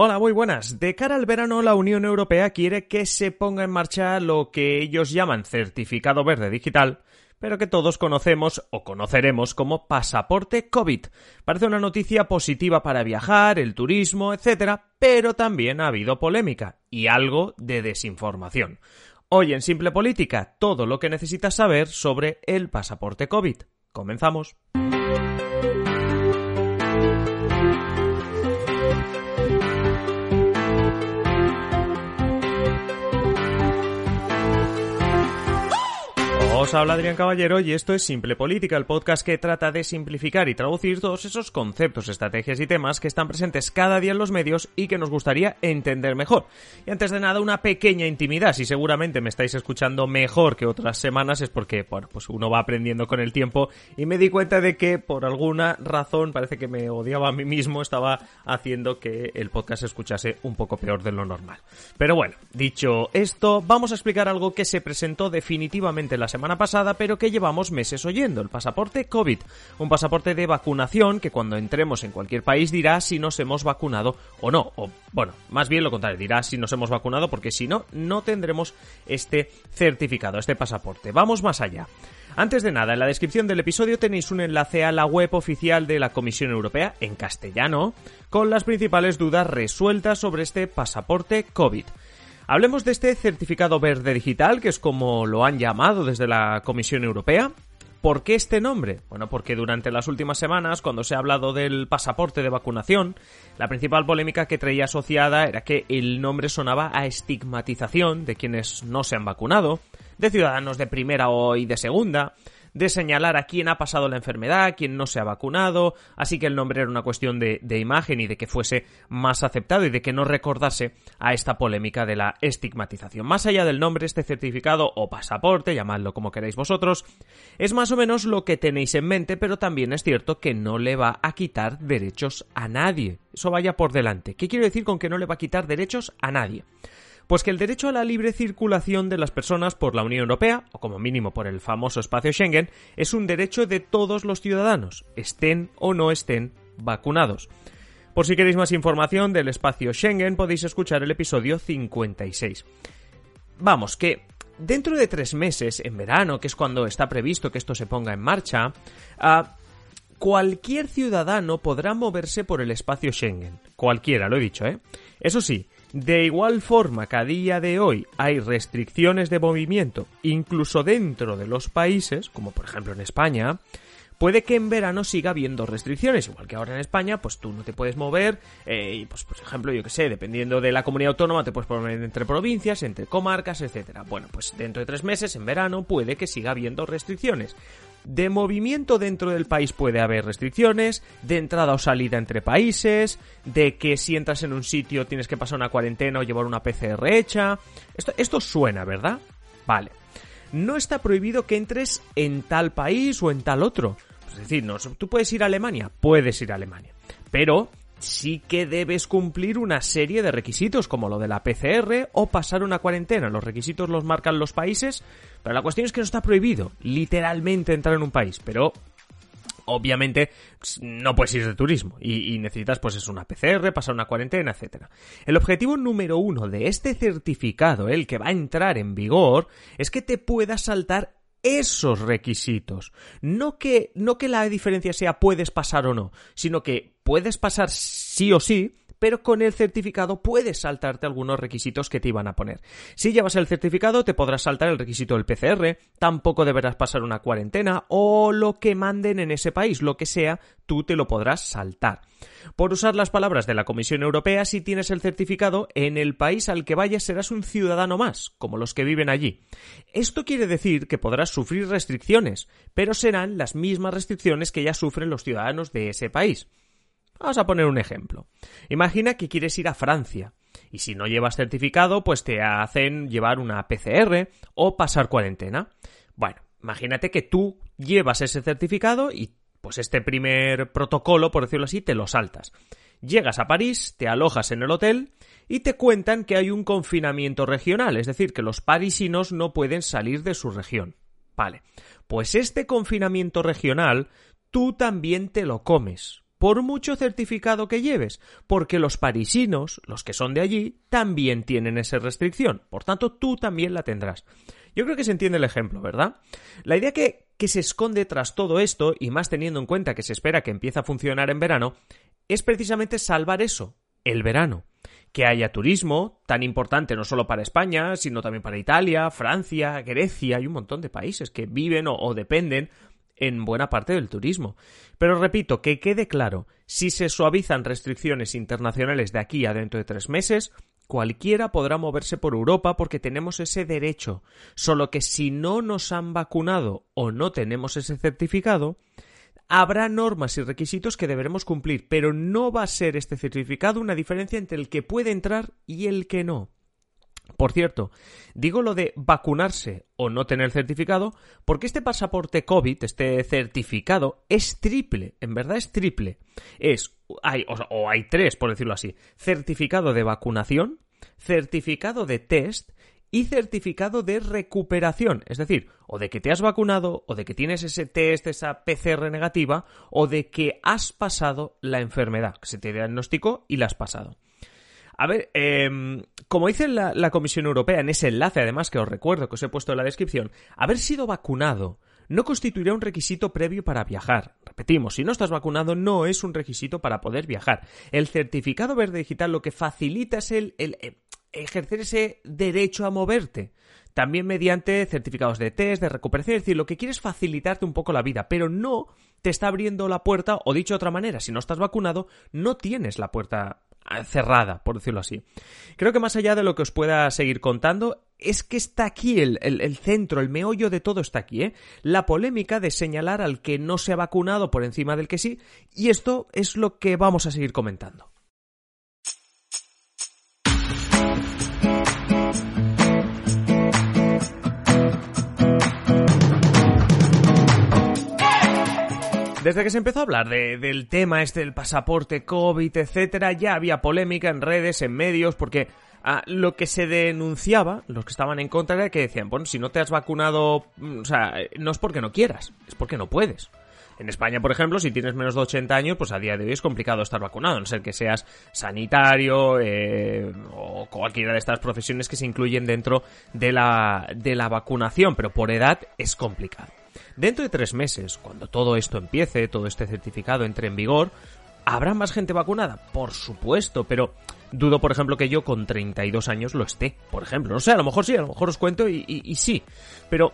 Hola, muy buenas. De cara al verano, la Unión Europea quiere que se ponga en marcha lo que ellos llaman certificado verde digital, pero que todos conocemos o conoceremos como pasaporte COVID. Parece una noticia positiva para viajar, el turismo, etc., pero también ha habido polémica y algo de desinformación. Hoy en Simple Política, todo lo que necesitas saber sobre el pasaporte COVID. Comenzamos. Os habla Adrián Caballero y esto es Simple Política, el podcast que trata de simplificar y traducir todos esos conceptos, estrategias y temas que están presentes cada día en los medios y que nos gustaría entender mejor. Y antes de nada, una pequeña intimidad. Si seguramente me estáis escuchando mejor que otras semanas es porque, bueno, pues uno va aprendiendo con el tiempo y me di cuenta de que por alguna razón parece que me odiaba a mí mismo, estaba haciendo que el podcast se escuchase un poco peor de lo normal. Pero bueno, dicho esto, vamos a explicar algo que se presentó definitivamente la semana pasada, pero que llevamos meses oyendo, el pasaporte COVID. Un pasaporte de vacunación que cuando entremos en cualquier país dirá si nos hemos vacunado o no. O, bueno, más bien lo contrario, dirá si nos hemos vacunado porque si no, no tendremos este certificado, este pasaporte. Vamos más allá. Antes de nada, en la descripción del episodio tenéis un enlace a la web oficial de la Comisión Europea, en castellano, con las principales dudas resueltas sobre este pasaporte COVID. Hablemos de este certificado verde digital, que es como lo han llamado desde la Comisión Europea. ¿Por qué este nombre? Bueno, porque durante las últimas semanas, cuando se ha hablado del pasaporte de vacunación, la principal polémica que traía asociada era que el nombre sonaba a estigmatización de quienes no se han vacunado, de ciudadanos de primera y de segunda, de señalar a quién ha pasado la enfermedad, quién no se ha vacunado, así que el nombre era una cuestión de, de, imagen y de que fuese más aceptado y de que no recordase a esta polémica de la estigmatización. Más allá del nombre, este certificado o pasaporte, llamadlo como queráis vosotros, es más o menos lo que tenéis en mente, pero también es cierto que no le va a quitar derechos a nadie. Eso vaya por delante. ¿Qué quiero decir con que no le va a quitar derechos a nadie? Pues que el derecho a la libre circulación de las personas por la Unión Europea, o como mínimo por el famoso espacio Schengen, es un derecho de todos los ciudadanos, estén o no estén vacunados. Por si queréis más información del espacio Schengen, podéis escuchar el episodio 56. Vamos, que dentro de tres meses, en verano, que es cuando está previsto que esto se ponga en marcha, uh, cualquier ciudadano podrá moverse por el espacio Schengen. Cualquiera, lo he dicho, ¿eh? Eso sí, de igual forma que a día de hoy hay restricciones de movimiento, incluso dentro de los países, como por ejemplo en España, puede que en verano siga habiendo restricciones, igual que ahora en España, pues tú no te puedes mover, eh, y pues por ejemplo, yo que sé, dependiendo de la comunidad autónoma, te puedes mover entre provincias, entre comarcas, etcétera. Bueno, pues dentro de tres meses, en verano, puede que siga habiendo restricciones. De movimiento dentro del país puede haber restricciones, de entrada o salida entre países, de que si entras en un sitio tienes que pasar una cuarentena o llevar una PCR hecha. Esto, esto suena, ¿verdad? Vale. No está prohibido que entres en tal país o en tal otro. Es decir, no, tú puedes ir a Alemania, puedes ir a Alemania. Pero sí que debes cumplir una serie de requisitos, como lo de la PCR o pasar una cuarentena. Los requisitos los marcan los países, pero la cuestión es que no está prohibido literalmente entrar en un país, pero obviamente no puedes ir de turismo y, y, necesitas pues es una PCR, pasar una cuarentena, etcétera. El objetivo número uno de este certificado, el que va a entrar en vigor, es que te puedas saltar esos requisitos. No que, no que la diferencia sea puedes pasar o no, sino que puedes pasar sí o sí, pero con el certificado puedes saltarte algunos requisitos que te iban a poner. Si llevas el certificado, te podrás saltar el requisito del PCR, tampoco deberás pasar una cuarentena o lo que manden en ese país, lo que sea, tú te lo podrás saltar. Por usar las palabras de la Comisión Europea, si tienes el certificado, en el país al que vayas serás un ciudadano más, como los que viven allí. Esto quiere decir que podrás sufrir restricciones, pero serán las mismas restricciones que ya sufren los ciudadanos de ese país. Vamos a poner un ejemplo. Imagina que quieres ir a Francia. Y si no llevas certificado, pues te hacen llevar una PCR o pasar cuarentena. Bueno, imagínate que tú llevas ese certificado y pues este primer protocolo, por decirlo así, te lo saltas. Llegas a París, te alojas en el hotel y te cuentan que hay un confinamiento regional, es decir, que los parisinos no pueden salir de su región. Vale, pues este confinamiento regional tú también te lo comes, por mucho certificado que lleves, porque los parisinos, los que son de allí, también tienen esa restricción, por tanto tú también la tendrás. Yo creo que se entiende el ejemplo, ¿verdad? La idea que, se esconde tras todo esto, y más teniendo en cuenta que se espera que empiece a funcionar en verano, es precisamente salvar eso, el verano. Que haya turismo, tan importante no solo para España, sino también para Italia, Francia, Grecia y un montón de países que viven o, dependen en buena parte del turismo. Pero repito, que quede claro, si se suavizan restricciones internacionales de aquí a dentro de tres meses, cualquiera podrá moverse por Europa porque tenemos ese derecho. Solo que si no nos han vacunado o no tenemos ese certificado, habrá normas y requisitos que deberemos cumplir, pero no va a ser este certificado una diferencia entre el que puede entrar y el que no. Por cierto, digo lo de vacunarse o no tener certificado porque este pasaporte COVID, este certificado, es triple, en verdad es triple. Es, hay, o, o hay tres, por decirlo así, certificado de vacunación, certificado de test y certificado de recuperación, es decir, o de que te has vacunado, o de que tienes ese test, esa PCR negativa, o de que has pasado la enfermedad, que se te diagnosticó y la has pasado. A ver, em, como dice la, Comisión Europea en ese enlace, además que os recuerdo que os he puesto en la descripción, haber sido vacunado no constituirá un requisito previo para viajar. Repetimos, si no estás vacunado no es un requisito para poder viajar. El certificado verde digital lo que facilita es el, el, ejercer ese derecho a moverte. También mediante certificados de test, de recuperación, es decir, lo que quiere es facilitarte un poco la vida, pero no te está abriendo la puerta, o dicho de otra manera, si no estás vacunado, no tienes la puerta cerrada, por decirlo así. Creo que más allá de lo que os pueda seguir contando, es que está aquí el, el, el, centro, el meollo de todo está aquí, ¿eh? La polémica de señalar al que no se ha vacunado por encima del que sí, y esto es lo que vamos a seguir comentando. Desde que se empezó a hablar de, del tema este del pasaporte COVID, etcétera, ya había polémica en redes, en medios, porque ah, lo que se denunciaba, los que estaban en contra, era que decían, bueno, si no te has vacunado, mm, o sea, no es porque no quieras, es porque no puedes. En España, por ejemplo, si tienes menos de 80 años, pues a día de hoy es complicado estar vacunado, a no ser que seas sanitario eh, o cualquiera de estas profesiones que se incluyen dentro de la, de la vacunación, pero por edad es complicado. Dentro de tres meses, cuando todo esto empiece, todo este certificado entre en vigor, ¿habrá más gente vacunada? Por supuesto, pero dudo, por ejemplo, que yo con 32 años lo esté, por ejemplo. No sé, a lo mejor sí, a lo mejor os cuento y, sí. Pero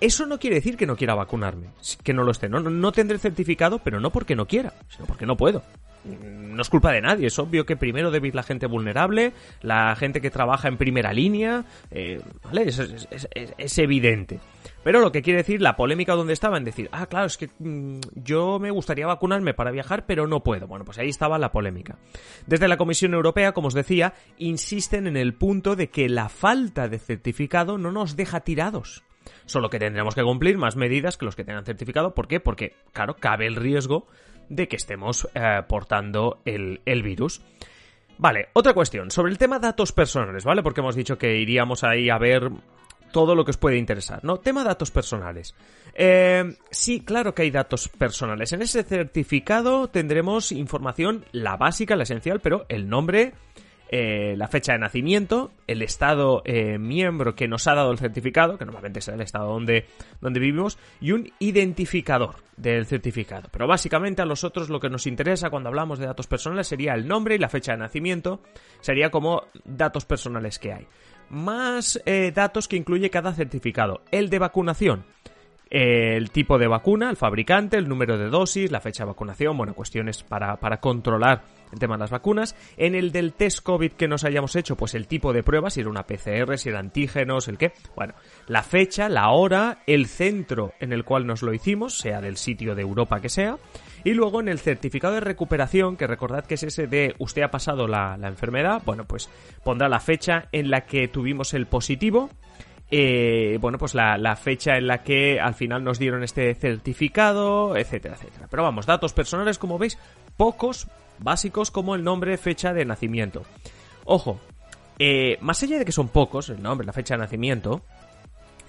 eso no quiere decir que no quiera vacunarme, que no lo esté. No, no tendré el certificado, pero no porque no quiera, sino porque no puedo no es culpa de nadie, es obvio que primero debéis la gente vulnerable, la gente que trabaja en primera línea, eh, ¿vale? Es, es, es, evidente. Pero lo que quiere decir, la polémica donde estaba en decir, ah, claro, es que mmm, yo me gustaría vacunarme para viajar, pero no puedo. Bueno, pues ahí estaba la polémica. Desde la Comisión Europea, como os decía, insisten en el punto de que la falta de certificado no nos deja tirados. Solo que tendremos que cumplir más medidas que los que tengan certificado. ¿Por qué? Porque, claro, cabe el riesgo de que estemos eh, portando el, el virus. Vale, otra cuestión, sobre el tema datos personales, ¿vale? Porque hemos dicho que iríamos ahí a ver todo lo que os puede interesar, ¿no? Tema datos personales. Eh, sí, claro que hay datos personales. En ese certificado tendremos información, la básica, la esencial, pero el nombre, eh, la fecha de nacimiento, el estado eh, miembro que nos ha dado el certificado, que normalmente es el estado donde, donde vivimos, y un identificador del certificado. Pero básicamente a nosotros lo que nos interesa cuando hablamos de datos personales sería el nombre y la fecha de nacimiento, sería como datos personales que hay. Más eh, datos que incluye cada certificado. El de vacunación el tipo de vacuna, el fabricante, el número de dosis, la fecha de vacunación, bueno, cuestiones para, para controlar el tema de las vacunas. En el del test COVID que nos hayamos hecho, pues el tipo de pruebas, si era una PCR, si era antígenos, el qué. Bueno, la fecha, la hora, el centro en el cual nos lo hicimos, sea del sitio de Europa que sea. Y luego en el certificado de recuperación, que recordad que es ese de usted ha pasado la, enfermedad, bueno, pues pondrá la fecha en la que tuvimos el positivo. eh, bueno, pues la fecha en la que al final nos dieron este certificado, etcétera, etcétera. Pero vamos, datos personales, como veis, pocos, básicos, como el nombre, fecha de nacimiento. Ojo, eh, más allá de que son pocos, el nombre, la fecha de nacimiento,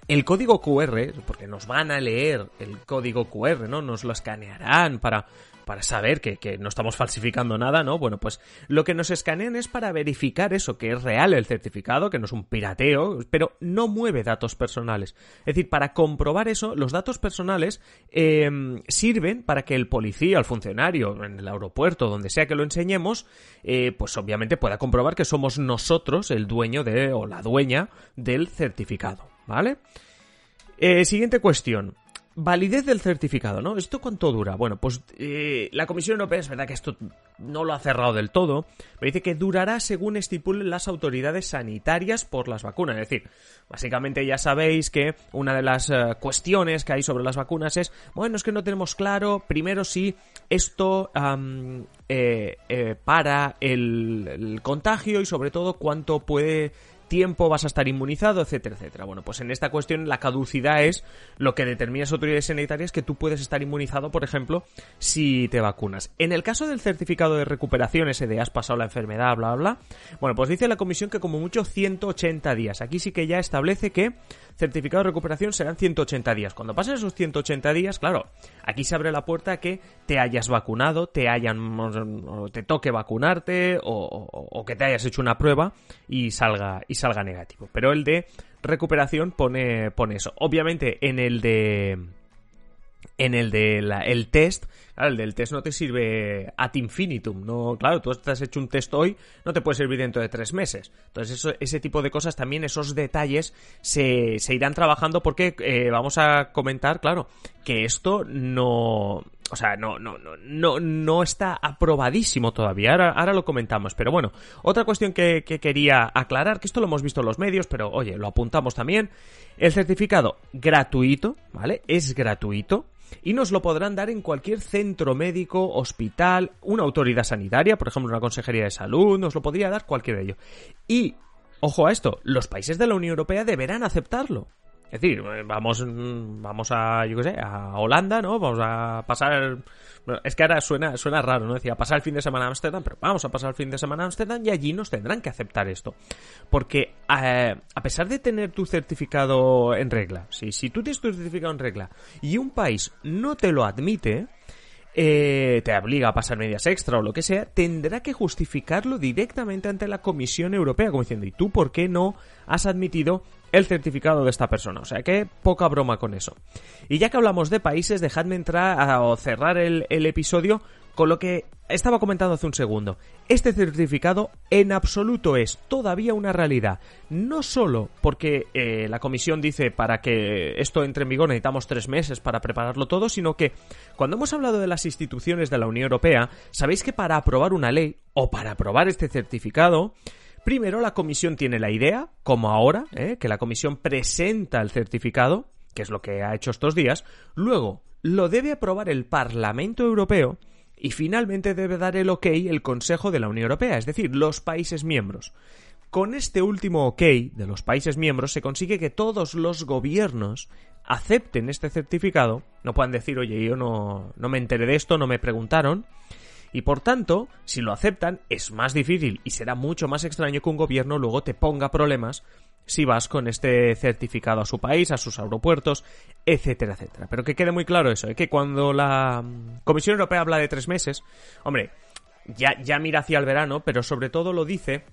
el código QR, porque nos van a leer el código QR, ¿no? Nos lo escanearán para, para saber que, no estamos falsificando nada, ¿no? Bueno, pues lo que nos escanean es para verificar eso, que es real el certificado, que no es un pirateo, pero no mueve datos personales. Es decir, para comprobar eso, los datos personales eh, sirven para que el policía, el funcionario, en el aeropuerto, donde sea que lo enseñemos, eh, pues obviamente pueda comprobar que somos nosotros el dueño de, o la dueña del certificado, ¿vale? Eh, siguiente cuestión. Validez del certificado, ¿no? ¿Esto cuánto dura? Bueno, pues eh, la Comisión Europea es verdad que esto no lo ha cerrado del todo, pero dice que durará según estipulen las autoridades sanitarias por las vacunas. Es decir, básicamente ya sabéis que una de las eh, cuestiones que hay sobre las vacunas es, bueno, es que no tenemos claro, primero si esto eh, eh, para el contagio y sobre todo cuánto puede tiempo vas a estar inmunizado, etcétera, etcétera. Bueno, pues en esta cuestión la caducidad es lo que determina las autoridades sanitarias que tú puedes estar inmunizado, por ejemplo, si te vacunas. En el caso del certificado de recuperación, ese de has pasado la enfermedad, bla, bla, bueno, pues dice la comisión que como mucho 180 días. Aquí sí que ya establece que certificado de recuperación serán 180 días. Cuando pasen esos 180 días, claro, aquí se abre la puerta a que te hayas vacunado, te hayan, te toque vacunarte o, que te hayas hecho una prueba y salga negativo. Pero el de recuperación pone, pone eso. Obviamente en el de en el de el test, claro, el del test no te sirve ad infinitum, no, claro, tú has hecho un test hoy, no te puede servir dentro de tres meses. Entonces, ese tipo de cosas también, esos detalles se, se irán trabajando porque eh, vamos a comentar, claro, que esto no, o sea, no, no, no, no, está aprobadísimo todavía. Ahora, ahora lo comentamos. Pero bueno, otra cuestión que, que quería aclarar, que esto lo hemos visto en los medios, pero oye, lo apuntamos también. El certificado gratuito, ¿vale? Es gratuito. Y nos lo podrán dar en cualquier centro médico, hospital, una autoridad sanitaria, por ejemplo, una consejería de salud, nos lo podría dar cualquiera de ellos. Y, ojo a esto, los países de la Unión Europea deberán aceptarlo. Es decir, vamos, vamos a, yo qué sé, a Holanda, ¿no? Vamos a pasar... es que ahora suena, suena raro, ¿no? Decía, pasar el fin de semana a Ámsterdam, pero vamos a pasar el fin de semana a Ámsterdam y allí nos tendrán que aceptar esto. Porque eh, a pesar de tener tu certificado en regla, si, si tú tienes tu certificado en regla y un país no te lo admite, eh, te obliga a pasar medias extra o lo que sea, tendrá que justificarlo directamente ante la Comisión Europea, como diciendo, ¿y tú por qué no has admitido el certificado de esta persona? O sea que poca broma con eso. Y ya que hablamos de países, dejadme entrar o cerrar el, el episodio con lo que estaba comentando hace un segundo. Este certificado en absoluto es todavía una realidad. No solo porque eh, la comisión dice para que esto entre en vigor necesitamos tres meses para prepararlo todo, sino que cuando hemos hablado de las instituciones de la Unión Europea, sabéis que para aprobar una ley o para aprobar este certificado, Primero, la comisión tiene la idea, como ahora, ¿eh? que la comisión presenta el certificado, que es lo que ha hecho estos días. Luego, lo debe aprobar el Parlamento Europeo y finalmente debe dar el ok el Consejo de la Unión Europea, es decir, los países miembros. Con este último ok de los países miembros se consigue que todos los gobiernos acepten este certificado, no puedan decir, oye, yo no, no me enteré de esto, no me preguntaron, y por tanto, si lo aceptan, es más difícil y será mucho más extraño que un gobierno luego te ponga problemas si vas con este certificado a su país, a sus aeropuertos, etcétera, etcétera. Pero que quede muy claro eso, ¿eh? que cuando la mm, Comisión Europea habla de tres meses, hombre, ya, ya mira hacia el verano, pero sobre todo lo dice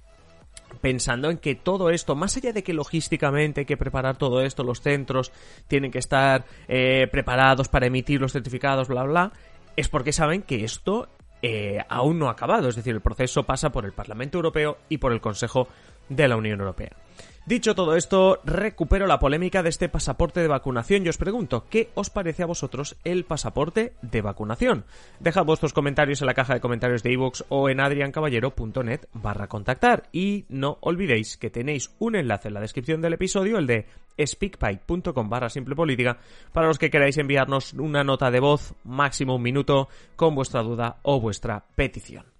pensando en que todo esto, más allá de que logísticamente hay que preparar todo esto, los centros tienen que estar eh, preparados para emitir los certificados, bla, bla, es porque saben que esto eh, aún no ha acabado. Es decir, el proceso pasa por el Parlamento Europeo y por el Consejo de la Unión Europea. Dicho todo esto, recupero la polémica de este pasaporte de vacunación y os pregunto, ¿qué os parece a vosotros el pasaporte de vacunación? Dejad vuestros comentarios en la caja de comentarios de iVoox o en adriancaballero.net barra contactar y no olvidéis que tenéis un enlace en la descripción del episodio, el de speakpipe.com barra simple política, para los que queráis enviarnos una nota de voz, máximo un minuto, con vuestra duda o vuestra petición.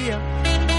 día.